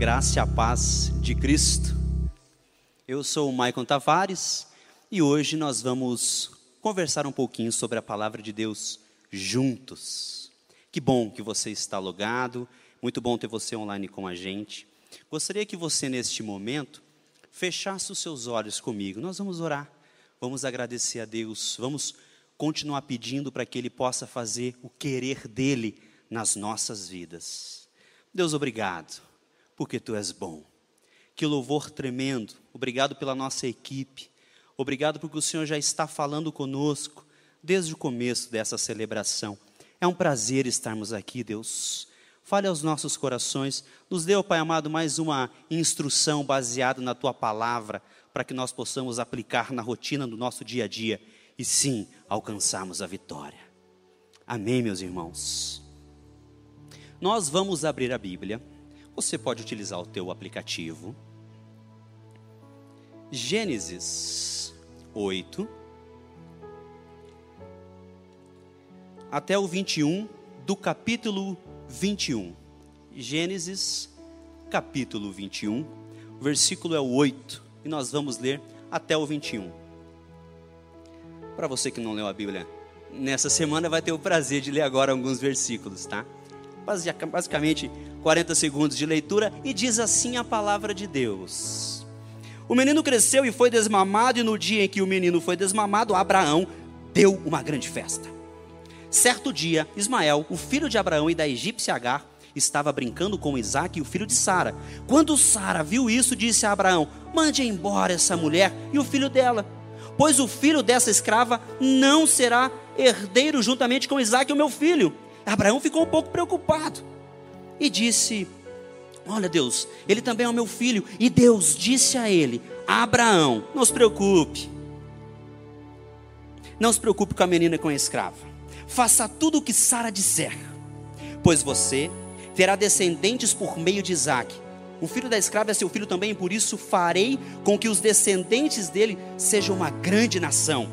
graça e a paz de Cristo. Eu sou o Maicon Tavares e hoje nós vamos conversar um pouquinho sobre a palavra de Deus juntos. Que bom que você está logado, muito bom ter você online com a gente. Gostaria que você, neste momento, fechasse os seus olhos comigo. Nós vamos orar, vamos agradecer a Deus, vamos continuar pedindo para que Ele possa fazer o querer dEle nas nossas vidas. Deus, obrigado, porque Tu és bom. Que louvor tremendo, obrigado pela nossa equipe, obrigado porque o Senhor já está falando conosco desde o começo dessa celebração. É um prazer estarmos aqui, Deus. Fale aos nossos corações, nos dê, Pai amado, mais uma instrução baseada na Tua palavra, para que nós possamos aplicar na rotina do nosso dia a dia e sim alcançarmos a vitória. Amém, meus irmãos. Nós vamos abrir a Bíblia. Você pode utilizar o teu aplicativo. Gênesis 8 até o 21 do capítulo 21. Gênesis capítulo 21, o versículo é o 8 e nós vamos ler até o 21. Para você que não leu a Bíblia nessa semana, vai ter o prazer de ler agora alguns versículos, tá? Basicamente 40 segundos de leitura e diz assim a palavra de Deus. O menino cresceu e foi desmamado, e no dia em que o menino foi desmamado, Abraão deu uma grande festa. Certo dia, Ismael, o filho de Abraão e da egípcia Agar, estava brincando com Isaac, o filho de Sara. Quando Sara viu isso, disse a Abraão: Mande embora essa mulher e o filho dela, pois o filho dessa escrava não será herdeiro juntamente com Isaac, o meu filho. Abraão ficou um pouco preocupado e disse: Olha, Deus, ele também é o meu filho. E Deus disse a ele: Abraão, não se preocupe. Não se preocupe com a menina e com a escrava. Faça tudo o que Sara disser, pois você terá descendentes por meio de Isaac. O filho da escrava é seu filho também, por isso farei com que os descendentes dele sejam uma grande nação.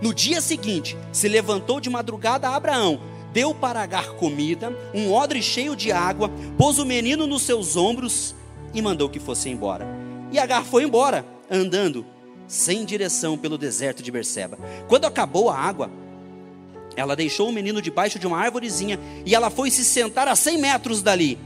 No dia seguinte, se levantou de madrugada Abraão, deu para Agar comida, um odre cheio de água, pôs o menino nos seus ombros e mandou que fosse embora. E Agar foi embora, andando sem direção pelo deserto de Berseba. Quando acabou a água, ela deixou o menino debaixo de uma árvorezinha e ela foi se sentar a 100 metros dali.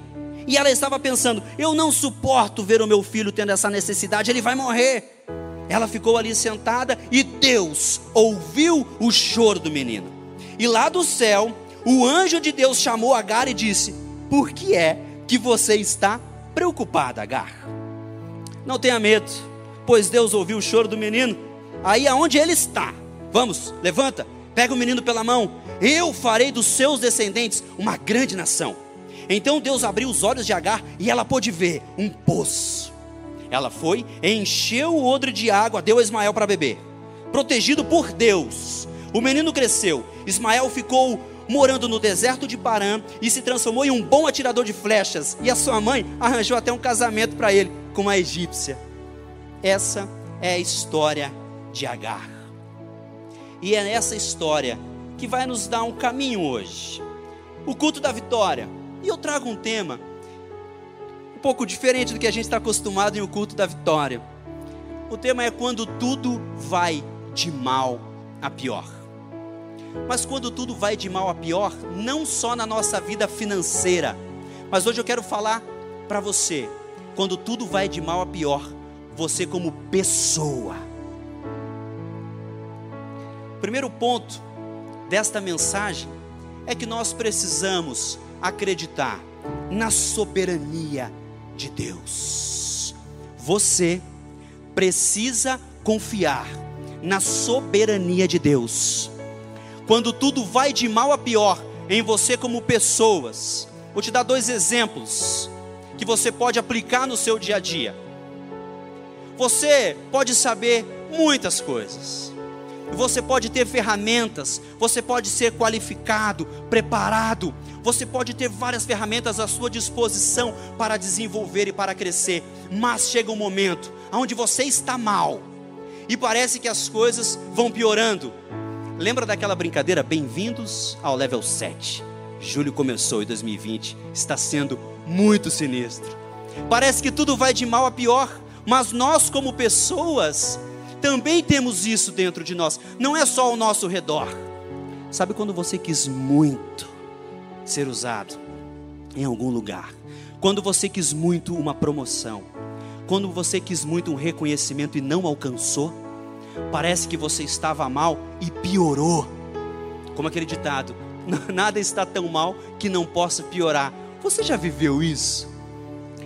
E ela estava pensando: eu não suporto ver o meu filho tendo essa necessidade, ele vai morrer. Ela ficou ali sentada e Deus ouviu o choro do menino. E lá do céu, o anjo de Deus chamou Agar e disse: Por que é que você está preocupada, Agar? Não tenha medo, pois Deus ouviu o choro do menino. Aí aonde ele está? Vamos, levanta, pega o menino pela mão. Eu farei dos seus descendentes uma grande nação. Então Deus abriu os olhos de Agar e ela pôde ver um poço. Ela foi, encheu o odre de água, deu a Ismael para beber. Protegido por Deus, o menino cresceu. Ismael ficou morando no deserto de Parã e se transformou em um bom atirador de flechas. E a sua mãe arranjou até um casamento para ele com uma egípcia. Essa é a história de Agar. E é essa história que vai nos dar um caminho hoje. O culto da vitória. E eu trago um tema um pouco diferente do que a gente está acostumado em o culto da vitória. O tema é quando tudo vai de mal a pior. Mas quando tudo vai de mal a pior, não só na nossa vida financeira, mas hoje eu quero falar para você, quando tudo vai de mal a pior, você como pessoa. Primeiro ponto desta mensagem é que nós precisamos acreditar na soberania de Deus. Você precisa confiar na soberania de Deus. Quando tudo vai de mal a pior em você como pessoas, vou te dar dois exemplos que você pode aplicar no seu dia a dia. Você pode saber muitas coisas. Você pode ter ferramentas, você pode ser qualificado, preparado, você pode ter várias ferramentas à sua disposição para desenvolver e para crescer, mas chega um momento onde você está mal e parece que as coisas vão piorando. Lembra daquela brincadeira? Bem-vindos ao level 7. Julho começou e 2020 está sendo muito sinistro. Parece que tudo vai de mal a pior, mas nós, como pessoas, também temos isso dentro de nós, não é só ao nosso redor. Sabe quando você quis muito ser usado em algum lugar? Quando você quis muito uma promoção? Quando você quis muito um reconhecimento e não alcançou? Parece que você estava mal e piorou. Como aquele ditado: nada está tão mal que não possa piorar. Você já viveu isso?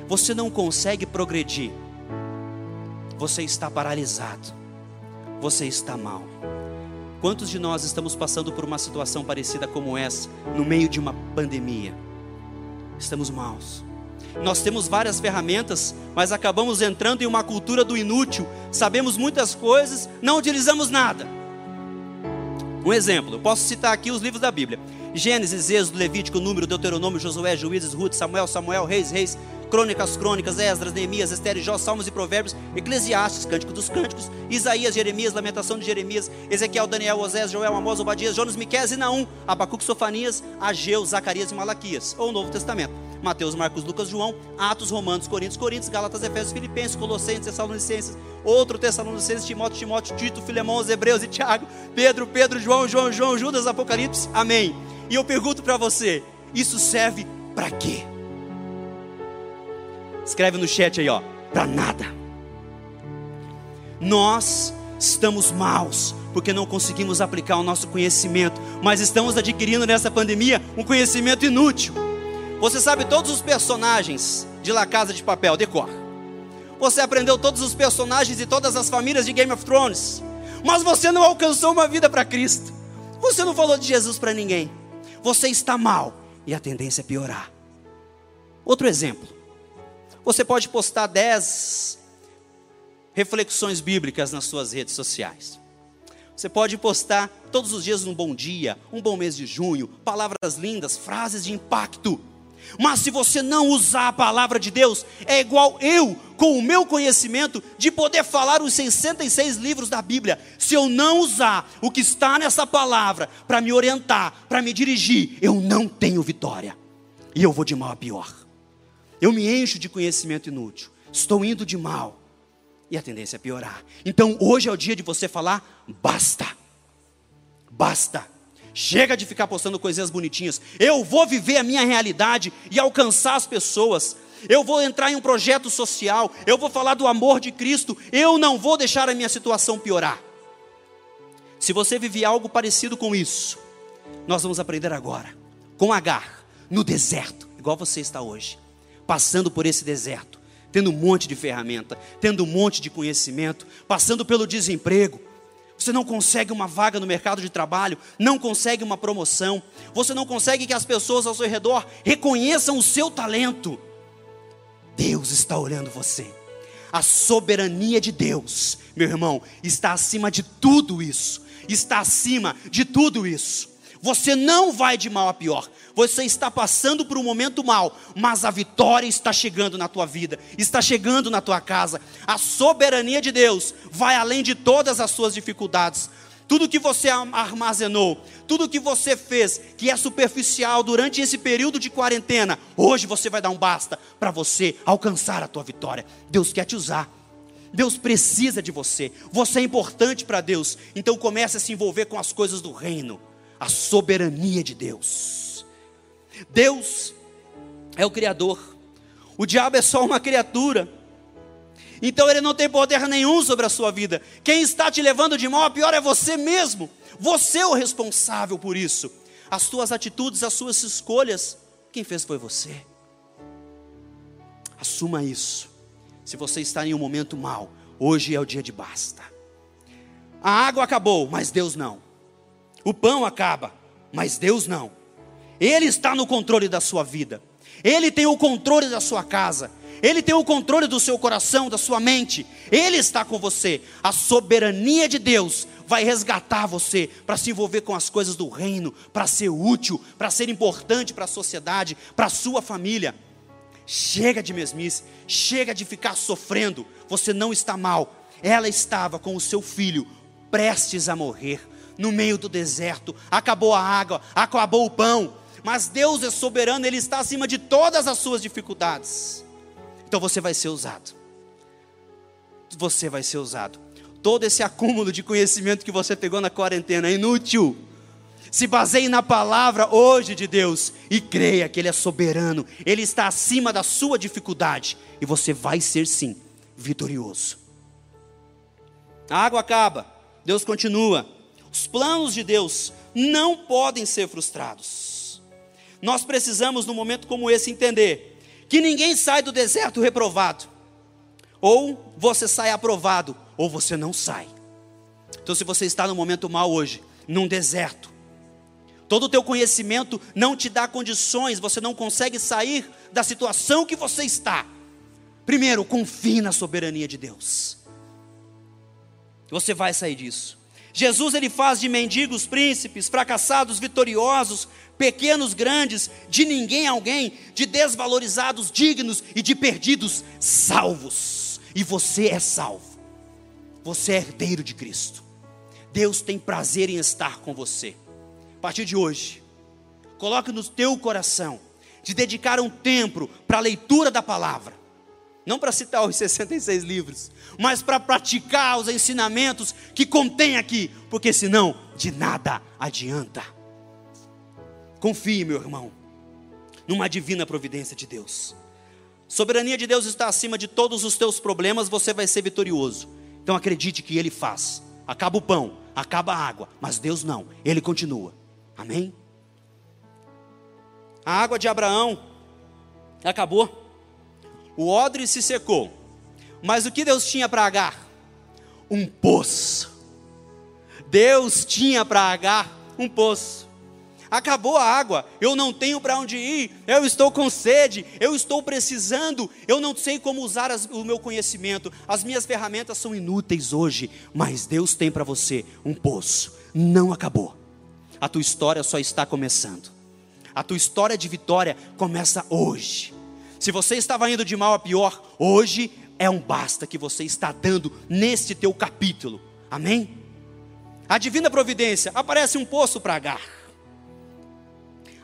Você não consegue progredir. Você está paralisado. Você está mal. Quantos de nós estamos passando por uma situação parecida como essa, no meio de uma pandemia? Estamos maus. Nós temos várias ferramentas, mas acabamos entrando em uma cultura do inútil. Sabemos muitas coisas, não utilizamos nada. Um exemplo, eu posso citar aqui os livros da Bíblia: Gênesis, Êxodo, Levítico, Número, Deuteronômio, Josué, Juízes, Ruth, Samuel, Samuel, Reis, Reis, Crônicas, Crônicas, Esdras, Neemias, Esther, Jó, Salmos e Provérbios, Eclesiastes, Cântico dos Cânticos, Isaías, Jeremias, Lamentação de Jeremias, Ezequiel, Daniel, Osés, Joel, Amós, Obadias, Jonas, Miqués e Naum, Abacuque, Sofanias, Ageu, Zacarias e Malaquias, ou o Novo Testamento. Mateus, Marcos, Lucas, João, Atos, Romanos, Coríntios, Coríntios, Gálatas, Efésios, Filipenses, Colossenses, Tessalonicenses, outro Tessalonicenses, Timóteo, Timóteo, Tito, Filemão, os Hebreus e Tiago, Pedro, Pedro, João, João, João, Judas, Apocalipse. Amém. E eu pergunto para você, isso serve para quê? Escreve no chat aí, ó, para nada. Nós estamos maus porque não conseguimos aplicar o nosso conhecimento, mas estamos adquirindo nessa pandemia um conhecimento inútil. Você sabe todos os personagens de La Casa de Papel, decor. Você aprendeu todos os personagens e todas as famílias de Game of Thrones, mas você não alcançou uma vida para Cristo. Você não falou de Jesus para ninguém. Você está mal e a tendência é piorar. Outro exemplo. Você pode postar 10 reflexões bíblicas nas suas redes sociais. Você pode postar todos os dias um bom dia, um bom mês de junho, palavras lindas, frases de impacto. Mas se você não usar a palavra de Deus, é igual eu, com o meu conhecimento, de poder falar os 66 livros da Bíblia. Se eu não usar o que está nessa palavra para me orientar, para me dirigir, eu não tenho vitória. E eu vou de mal a pior. Eu me encho de conhecimento inútil. Estou indo de mal. E a tendência é piorar. Então hoje é o dia de você falar: basta. Basta. Chega de ficar postando coisinhas bonitinhas. Eu vou viver a minha realidade e alcançar as pessoas. Eu vou entrar em um projeto social. Eu vou falar do amor de Cristo. Eu não vou deixar a minha situação piorar. Se você vive algo parecido com isso, nós vamos aprender agora, com Agar, no deserto, igual você está hoje passando por esse deserto, tendo um monte de ferramenta, tendo um monte de conhecimento, passando pelo desemprego. Você não consegue uma vaga no mercado de trabalho, não consegue uma promoção, você não consegue que as pessoas ao seu redor reconheçam o seu talento. Deus está olhando você. A soberania de Deus, meu irmão, está acima de tudo isso. Está acima de tudo isso. Você não vai de mal a pior. Você está passando por um momento mal, mas a vitória está chegando na tua vida, está chegando na tua casa. A soberania de Deus vai além de todas as suas dificuldades. Tudo que você armazenou, tudo que você fez que é superficial durante esse período de quarentena, hoje você vai dar um basta para você alcançar a tua vitória. Deus quer te usar. Deus precisa de você. Você é importante para Deus. Então comece a se envolver com as coisas do reino a soberania de Deus. Deus é o Criador, o diabo é só uma criatura, então ele não tem poder nenhum sobre a sua vida. Quem está te levando de mal a pior é você mesmo, você é o responsável por isso. As suas atitudes, as suas escolhas, quem fez foi você. Assuma isso. Se você está em um momento mal, hoje é o dia de basta. A água acabou, mas Deus não. O pão acaba, mas Deus não. Ele está no controle da sua vida. Ele tem o controle da sua casa. Ele tem o controle do seu coração, da sua mente. Ele está com você. A soberania de Deus vai resgatar você para se envolver com as coisas do reino, para ser útil, para ser importante para a sociedade, para a sua família. Chega de mesmice, chega de ficar sofrendo. Você não está mal. Ela estava com o seu filho prestes a morrer no meio do deserto, acabou a água, acabou o pão, mas Deus é soberano, Ele está acima de todas as suas dificuldades. Então você vai ser usado. Você vai ser usado. Todo esse acúmulo de conhecimento que você pegou na quarentena é inútil. Se baseie na palavra hoje de Deus e creia que Ele é soberano, Ele está acima da sua dificuldade e você vai ser sim vitorioso. A água acaba, Deus continua. Os planos de Deus não podem ser frustrados. Nós precisamos, num momento como esse, entender que ninguém sai do deserto reprovado. Ou você sai aprovado, ou você não sai. Então, se você está no momento mal hoje, num deserto, todo o teu conhecimento não te dá condições, você não consegue sair da situação que você está. Primeiro, confie na soberania de Deus. Você vai sair disso. Jesus ele faz de mendigos príncipes, fracassados vitoriosos, pequenos grandes, de ninguém alguém, de desvalorizados dignos e de perdidos salvos. E você é salvo. Você é herdeiro de Cristo. Deus tem prazer em estar com você. A partir de hoje, coloque no teu coração de dedicar um tempo para a leitura da palavra não para citar os 66 livros, mas para praticar os ensinamentos que contém aqui, porque senão de nada adianta. Confie, meu irmão, numa divina providência de Deus. Soberania de Deus está acima de todos os teus problemas, você vai ser vitorioso. Então acredite que Ele faz. Acaba o pão, acaba a água, mas Deus não, Ele continua. Amém? A água de Abraão acabou o odre se secou. Mas o que Deus tinha para Agar? Um poço. Deus tinha para Agar um poço. Acabou a água, eu não tenho para onde ir, eu estou com sede, eu estou precisando, eu não sei como usar as, o meu conhecimento, as minhas ferramentas são inúteis hoje, mas Deus tem para você um poço, não acabou, a tua história só está começando, a tua história de vitória começa hoje. Se você estava indo de mal a pior, hoje é um basta que você está dando neste teu capítulo. Amém? A divina providência, aparece um poço para Agar.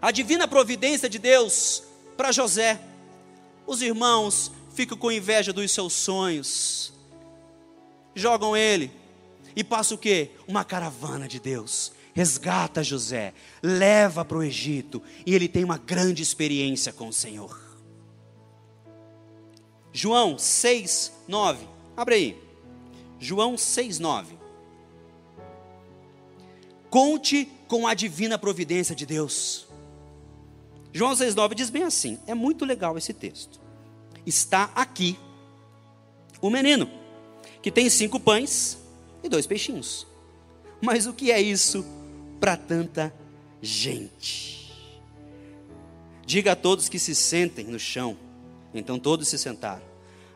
A divina providência de Deus para José. Os irmãos ficam com inveja dos seus sonhos. Jogam ele e passa o quê? Uma caravana de Deus. Resgata José, leva para o Egito e ele tem uma grande experiência com o Senhor. João 6, 9. Abre aí. João 6, 9. Conte com a divina providência de Deus. João 6, 9 diz bem assim: é muito legal esse texto. Está aqui o menino, que tem cinco pães e dois peixinhos. Mas o que é isso para tanta gente? Diga a todos que se sentem no chão então todos se sentaram.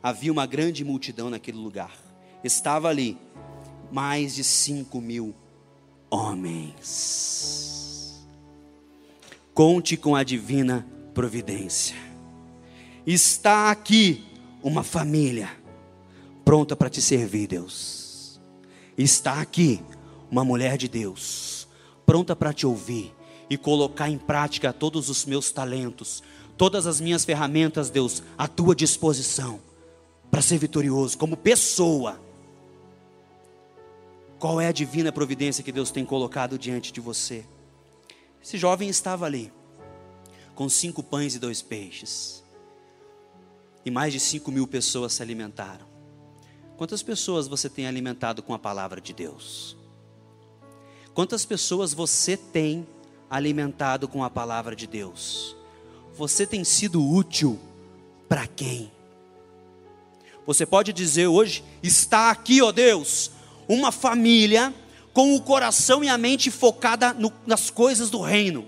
Havia uma grande multidão naquele lugar. Estava ali mais de cinco mil homens. Conte com a divina providência. Está aqui uma família pronta para te servir, Deus. Está aqui uma mulher de Deus pronta para te ouvir e colocar em prática todos os meus talentos, todas as minhas ferramentas, Deus, à tua disposição para ser vitorioso como pessoa. Qual é a divina providência que Deus tem colocado diante de você? Esse jovem estava ali, com cinco pães e dois peixes, e mais de cinco mil pessoas se alimentaram. Quantas pessoas você tem alimentado com a palavra de Deus? Quantas pessoas você tem alimentado com a palavra de Deus? Você tem sido útil para quem? Você pode dizer hoje: está aqui, ó Deus, uma família com o coração e a mente focada no, nas coisas do reino.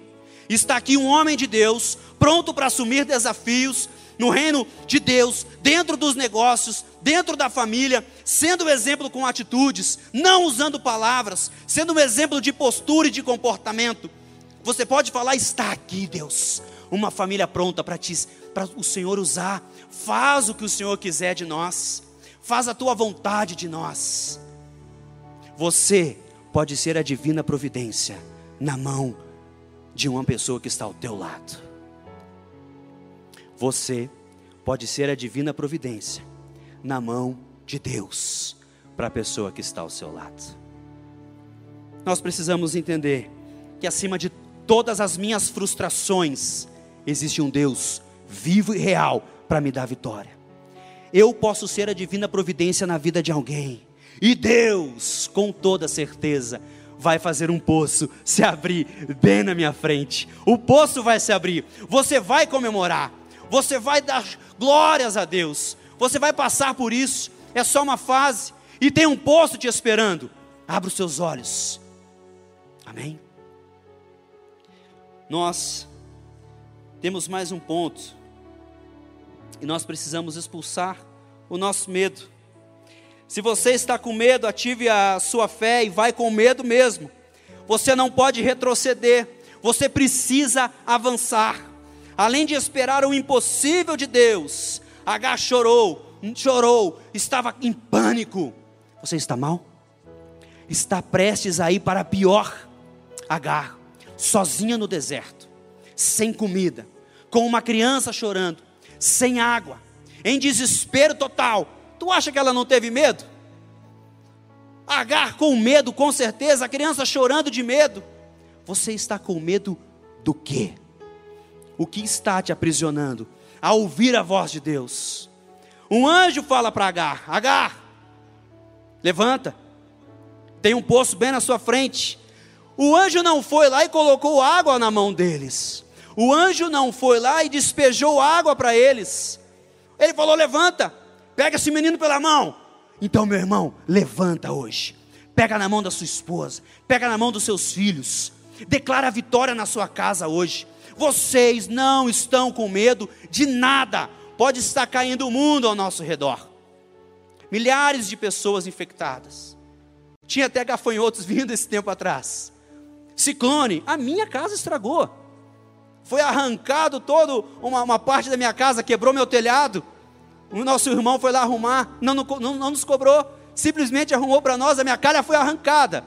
Está aqui um homem de Deus, pronto para assumir desafios no reino de Deus, dentro dos negócios, dentro da família, sendo exemplo com atitudes, não usando palavras, sendo um exemplo de postura e de comportamento. Você pode falar: está aqui, Deus, uma família pronta para o Senhor usar. Faz o que o Senhor quiser de nós. Faz a tua vontade de nós. Você pode ser a divina providência na mão de uma pessoa que está ao teu lado. Você pode ser a divina providência na mão de Deus para a pessoa que está ao seu lado. Nós precisamos entender que acima de todas as minhas frustrações, existe um Deus vivo e real para me dar vitória. Eu posso ser a divina providência na vida de alguém, e Deus, com toda certeza, vai fazer um poço se abrir bem na minha frente. O poço vai se abrir, você vai comemorar, você vai dar glórias a Deus, você vai passar por isso, é só uma fase, e tem um poço te esperando. Abra os seus olhos, amém? Nós temos mais um ponto, e nós precisamos expulsar o nosso medo. Se você está com medo, ative a sua fé e vai com medo mesmo. Você não pode retroceder, você precisa avançar. Além de esperar o impossível de Deus, H chorou, chorou, estava em pânico. Você está mal? Está prestes a ir para pior. H, sozinha no deserto, sem comida, com uma criança chorando, sem água, em desespero total. Tu acha que ela não teve medo? Agar com medo, com certeza, a criança chorando de medo. Você está com medo do quê? O que está te aprisionando? A ouvir a voz de Deus. Um anjo fala para Agar: Agar, levanta, tem um poço bem na sua frente. O anjo não foi lá e colocou água na mão deles. O anjo não foi lá e despejou água para eles. Ele falou: levanta, pega esse menino pela mão. Então, meu irmão, levanta hoje. Pega na mão da sua esposa, pega na mão dos seus filhos. Declara a vitória na sua casa hoje. Vocês não estão com medo de nada. Pode estar caindo o mundo ao nosso redor. Milhares de pessoas infectadas. Tinha até gafanhotos vindo esse tempo atrás. Ciclone, a minha casa estragou. Foi arrancado todo uma, uma parte da minha casa, quebrou meu telhado. O nosso irmão foi lá arrumar, não, não, não nos cobrou, simplesmente arrumou para nós, a minha calha foi arrancada.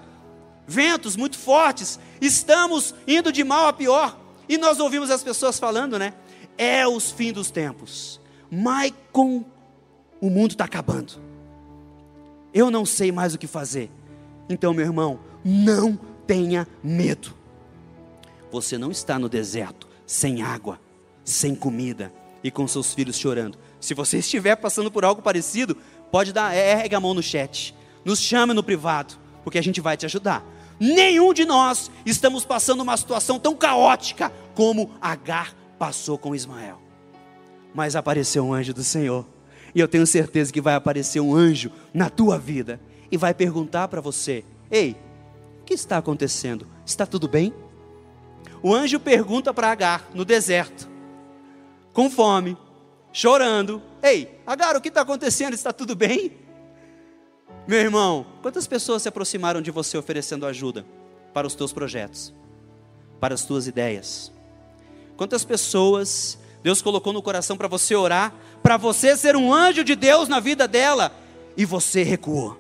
Ventos muito fortes, estamos indo de mal a pior. E nós ouvimos as pessoas falando, né? É os fim dos tempos. Maicon, o mundo está acabando. Eu não sei mais o que fazer. Então, meu irmão, não tenha medo. Você não está no deserto, sem água, sem comida e com seus filhos chorando. Se você estiver passando por algo parecido, pode dar, ergue a mão no chat. Nos chame no privado, porque a gente vai te ajudar. Nenhum de nós estamos passando uma situação tão caótica como Agar passou com Ismael. Mas apareceu um anjo do Senhor. E eu tenho certeza que vai aparecer um anjo na tua vida e vai perguntar para você: Ei, o que está acontecendo? Está tudo bem? O anjo pergunta para Agar no deserto, com fome, chorando: Ei, Agar, o que está acontecendo? Está tudo bem? Meu irmão, quantas pessoas se aproximaram de você oferecendo ajuda para os teus projetos, para as tuas ideias? Quantas pessoas Deus colocou no coração para você orar, para você ser um anjo de Deus na vida dela, e você recuou?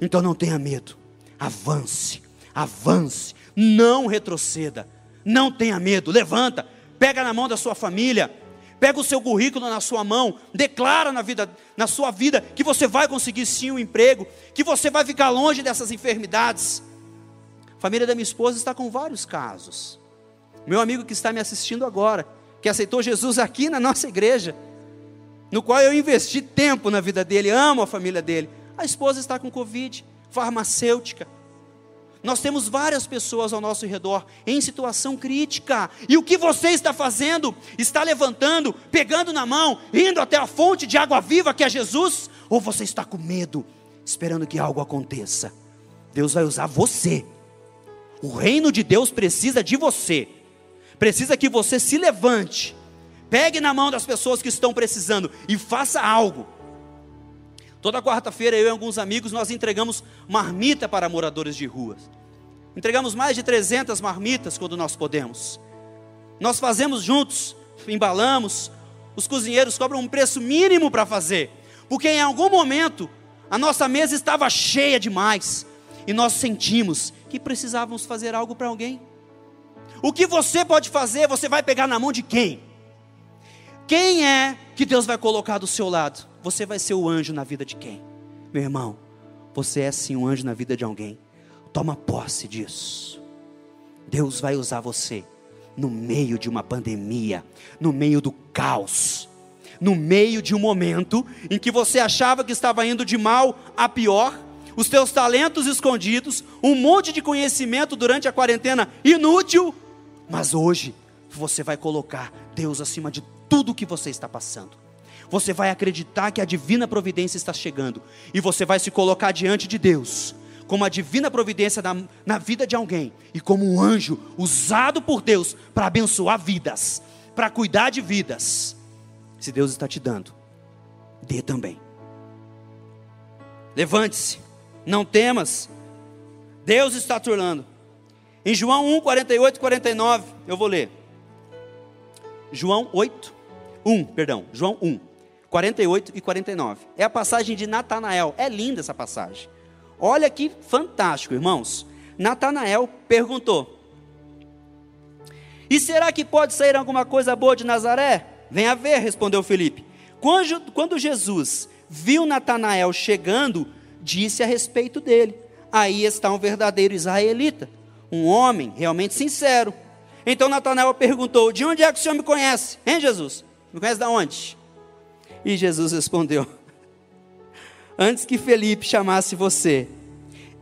Então não tenha medo, avance, avance, não retroceda, não tenha medo, levanta, pega na mão da sua família, Pega o seu currículo na sua mão, declara na, vida, na sua vida que você vai conseguir sim um emprego, que você vai ficar longe dessas enfermidades. A família da minha esposa está com vários casos. Meu amigo que está me assistindo agora, que aceitou Jesus aqui na nossa igreja, no qual eu investi tempo na vida dele, amo a família dele. A esposa está com Covid, farmacêutica, nós temos várias pessoas ao nosso redor em situação crítica. E o que você está fazendo? Está levantando, pegando na mão, indo até a fonte de água viva que é Jesus? Ou você está com medo, esperando que algo aconteça? Deus vai usar você. O reino de Deus precisa de você. Precisa que você se levante, pegue na mão das pessoas que estão precisando e faça algo. Toda quarta-feira, eu e alguns amigos, nós entregamos marmita para moradores de ruas. Entregamos mais de 300 marmitas quando nós podemos. Nós fazemos juntos, embalamos. Os cozinheiros cobram um preço mínimo para fazer, porque em algum momento a nossa mesa estava cheia demais e nós sentimos que precisávamos fazer algo para alguém. O que você pode fazer, você vai pegar na mão de quem? Quem é que Deus vai colocar do seu lado. Você vai ser o anjo na vida de quem? Meu irmão, você é sim um anjo na vida de alguém. Toma posse disso. Deus vai usar você no meio de uma pandemia, no meio do caos, no meio de um momento em que você achava que estava indo de mal a pior, os teus talentos escondidos, um monte de conhecimento durante a quarentena inútil, mas hoje você vai colocar Deus acima de tudo que você está passando. Você vai acreditar que a divina providência está chegando e você vai se colocar diante de Deus como a divina providência na, na vida de alguém e como um anjo usado por Deus para abençoar vidas, para cuidar de vidas. Se Deus está te dando, dê também. Levante-se, não temas, Deus está te olhando. Em João 1, 48 e 49, eu vou ler. João 8, 1, perdão, João 1, 48 e 49. É a passagem de Natanael. É linda essa passagem. Olha que fantástico, irmãos. Natanael perguntou: E será que pode sair alguma coisa boa de Nazaré? Venha ver, respondeu Felipe. Quando, quando Jesus viu Natanael chegando, disse a respeito dele: Aí está um verdadeiro israelita, um homem realmente sincero. Então Natanael perguntou: De onde é que o senhor me conhece? Hein, Jesus? Me conhece de onde? E Jesus respondeu: Antes que Felipe chamasse você,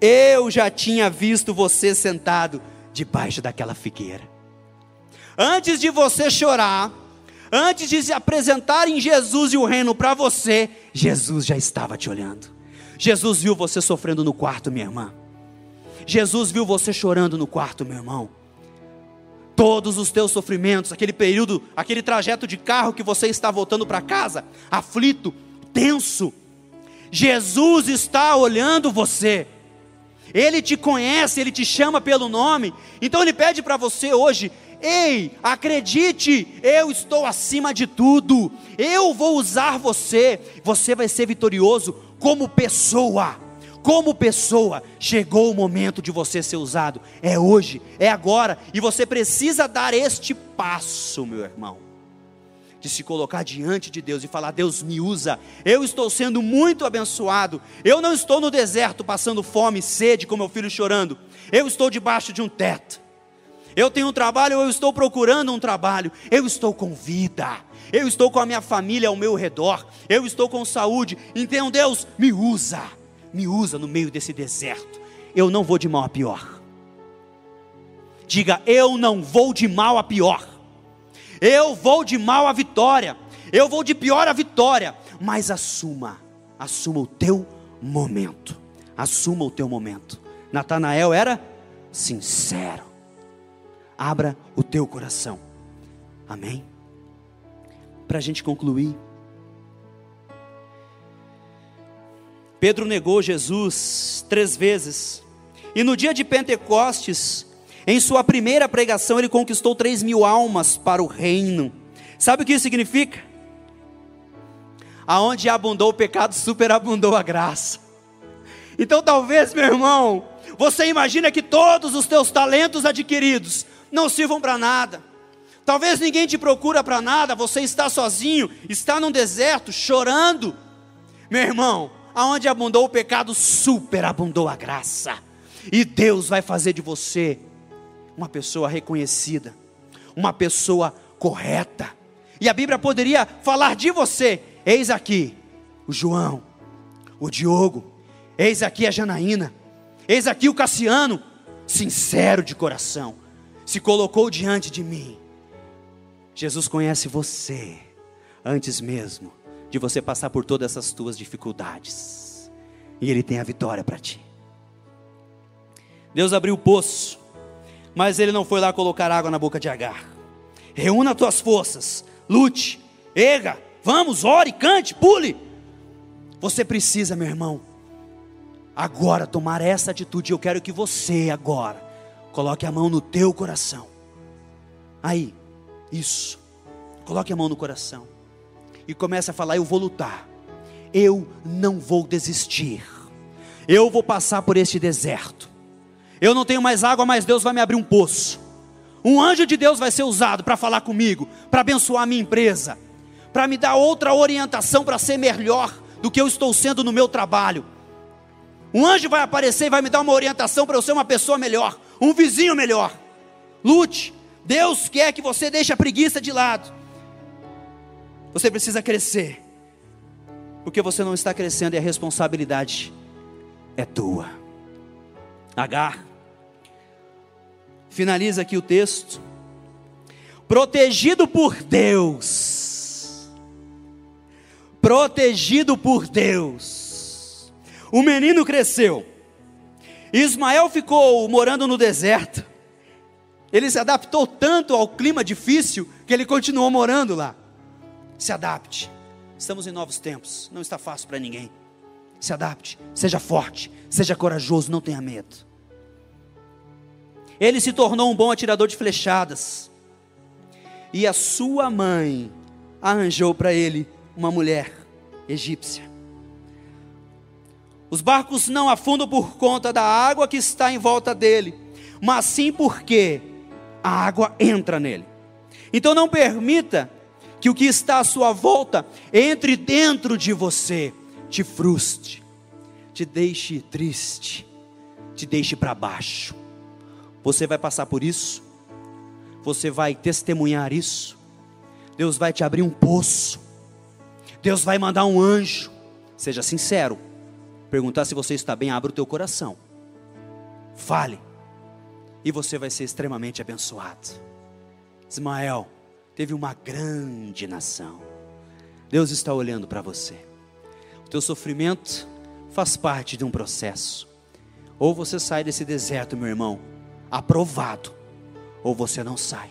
eu já tinha visto você sentado debaixo daquela figueira. Antes de você chorar, antes de se apresentar em Jesus e o reino para você, Jesus já estava te olhando. Jesus viu você sofrendo no quarto, minha irmã. Jesus viu você chorando no quarto, meu irmão. Todos os teus sofrimentos, aquele período, aquele trajeto de carro que você está voltando para casa, aflito, tenso, Jesus está olhando você. Ele te conhece, ele te chama pelo nome. Então ele pede para você hoje: Ei, acredite, eu estou acima de tudo. Eu vou usar você. Você vai ser vitorioso como pessoa. Como pessoa, chegou o momento de você ser usado. É hoje, é agora, e você precisa dar este passo, meu irmão. De se colocar diante de Deus e falar: Deus me usa, eu estou sendo muito abençoado, eu não estou no deserto passando fome sede com meu filho chorando, eu estou debaixo de um teto, eu tenho um trabalho, eu estou procurando um trabalho, eu estou com vida, eu estou com a minha família ao meu redor, eu estou com saúde, então Deus me usa, me usa no meio desse deserto, eu não vou de mal a pior. Diga, eu não vou de mal a pior. Eu vou de mal a vitória, eu vou de pior a vitória, mas assuma, assuma o teu momento. Assuma o teu momento. Natanael era sincero. Abra o teu coração. Amém? Para a gente concluir. Pedro negou Jesus três vezes. E no dia de Pentecostes, em sua primeira pregação, ele conquistou 3 mil almas para o reino. Sabe o que isso significa? Aonde abundou o pecado, superabundou a graça. Então, talvez, meu irmão, você imagina que todos os teus talentos adquiridos não sirvam para nada. Talvez ninguém te procura para nada, você está sozinho, está num deserto, chorando. Meu irmão, aonde abundou o pecado, superabundou a graça. E Deus vai fazer de você uma pessoa reconhecida, uma pessoa correta. E a Bíblia poderia falar de você: eis aqui o João, o Diogo, eis aqui a Janaína, eis aqui o Cassiano, sincero de coração, se colocou diante de mim. Jesus conhece você antes mesmo de você passar por todas essas tuas dificuldades. E Ele tem a vitória para ti. Deus abriu o poço mas ele não foi lá colocar água na boca de Agar. Reúna tuas forças, lute, erga, vamos, ore, cante, pule. Você precisa, meu irmão, agora tomar essa atitude. Eu quero que você agora coloque a mão no teu coração. Aí, isso. Coloque a mão no coração e comece a falar: Eu vou lutar. Eu não vou desistir. Eu vou passar por este deserto. Eu não tenho mais água, mas Deus vai me abrir um poço. Um anjo de Deus vai ser usado para falar comigo, para abençoar a minha empresa, para me dar outra orientação para ser melhor do que eu estou sendo no meu trabalho. Um anjo vai aparecer e vai me dar uma orientação para eu ser uma pessoa melhor, um vizinho melhor. Lute. Deus quer que você deixe a preguiça de lado. Você precisa crescer. Porque você não está crescendo e a responsabilidade é tua. Agar. Finaliza aqui o texto. Protegido por Deus. Protegido por Deus. O menino cresceu. Ismael ficou morando no deserto. Ele se adaptou tanto ao clima difícil que ele continuou morando lá. Se adapte. Estamos em novos tempos. Não está fácil para ninguém. Se adapte. Seja forte. Seja corajoso. Não tenha medo. Ele se tornou um bom atirador de flechadas. E a sua mãe arranjou para ele uma mulher egípcia. Os barcos não afundam por conta da água que está em volta dele, mas sim porque a água entra nele. Então não permita que o que está à sua volta entre dentro de você, te frustre, te deixe triste, te deixe para baixo. Você vai passar por isso, você vai testemunhar isso. Deus vai te abrir um poço, Deus vai mandar um anjo. Seja sincero, perguntar se você está bem, abra o teu coração, fale e você vai ser extremamente abençoado. Ismael teve uma grande nação. Deus está olhando para você. O teu sofrimento faz parte de um processo. Ou você sai desse deserto, meu irmão, aprovado, ou você não sai.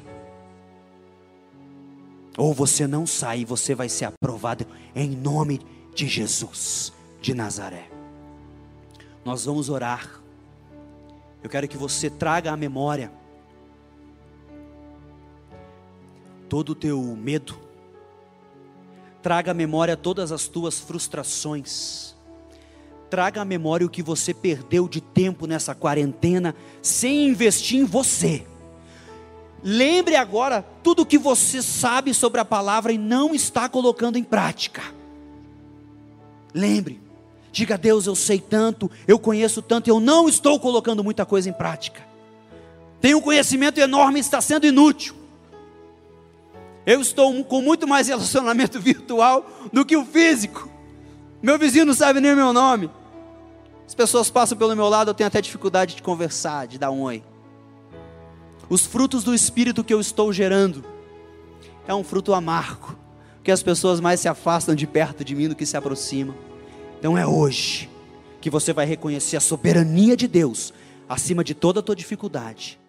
Ou você não sai e você vai ser aprovado em nome de Jesus de Nazaré. Nós vamos orar. Eu quero que você traga à memória todo o teu medo, traga à memória todas as tuas frustrações, traga à memória o que você perdeu de tempo nessa quarentena sem investir em você. Lembre agora tudo o que você sabe sobre a palavra e não está colocando em prática. Lembre. Diga a Deus, eu sei tanto, eu conheço tanto, eu não estou colocando muita coisa em prática. Tenho um conhecimento enorme e está sendo inútil. Eu estou com muito mais relacionamento virtual do que o físico. Meu vizinho não sabe nem o meu nome. As pessoas passam pelo meu lado, eu tenho até dificuldade de conversar, de dar um oi. Os frutos do espírito que eu estou gerando é um fruto amargo, que as pessoas mais se afastam de perto de mim do que se aproximam. Então é hoje que você vai reconhecer a soberania de Deus acima de toda a tua dificuldade.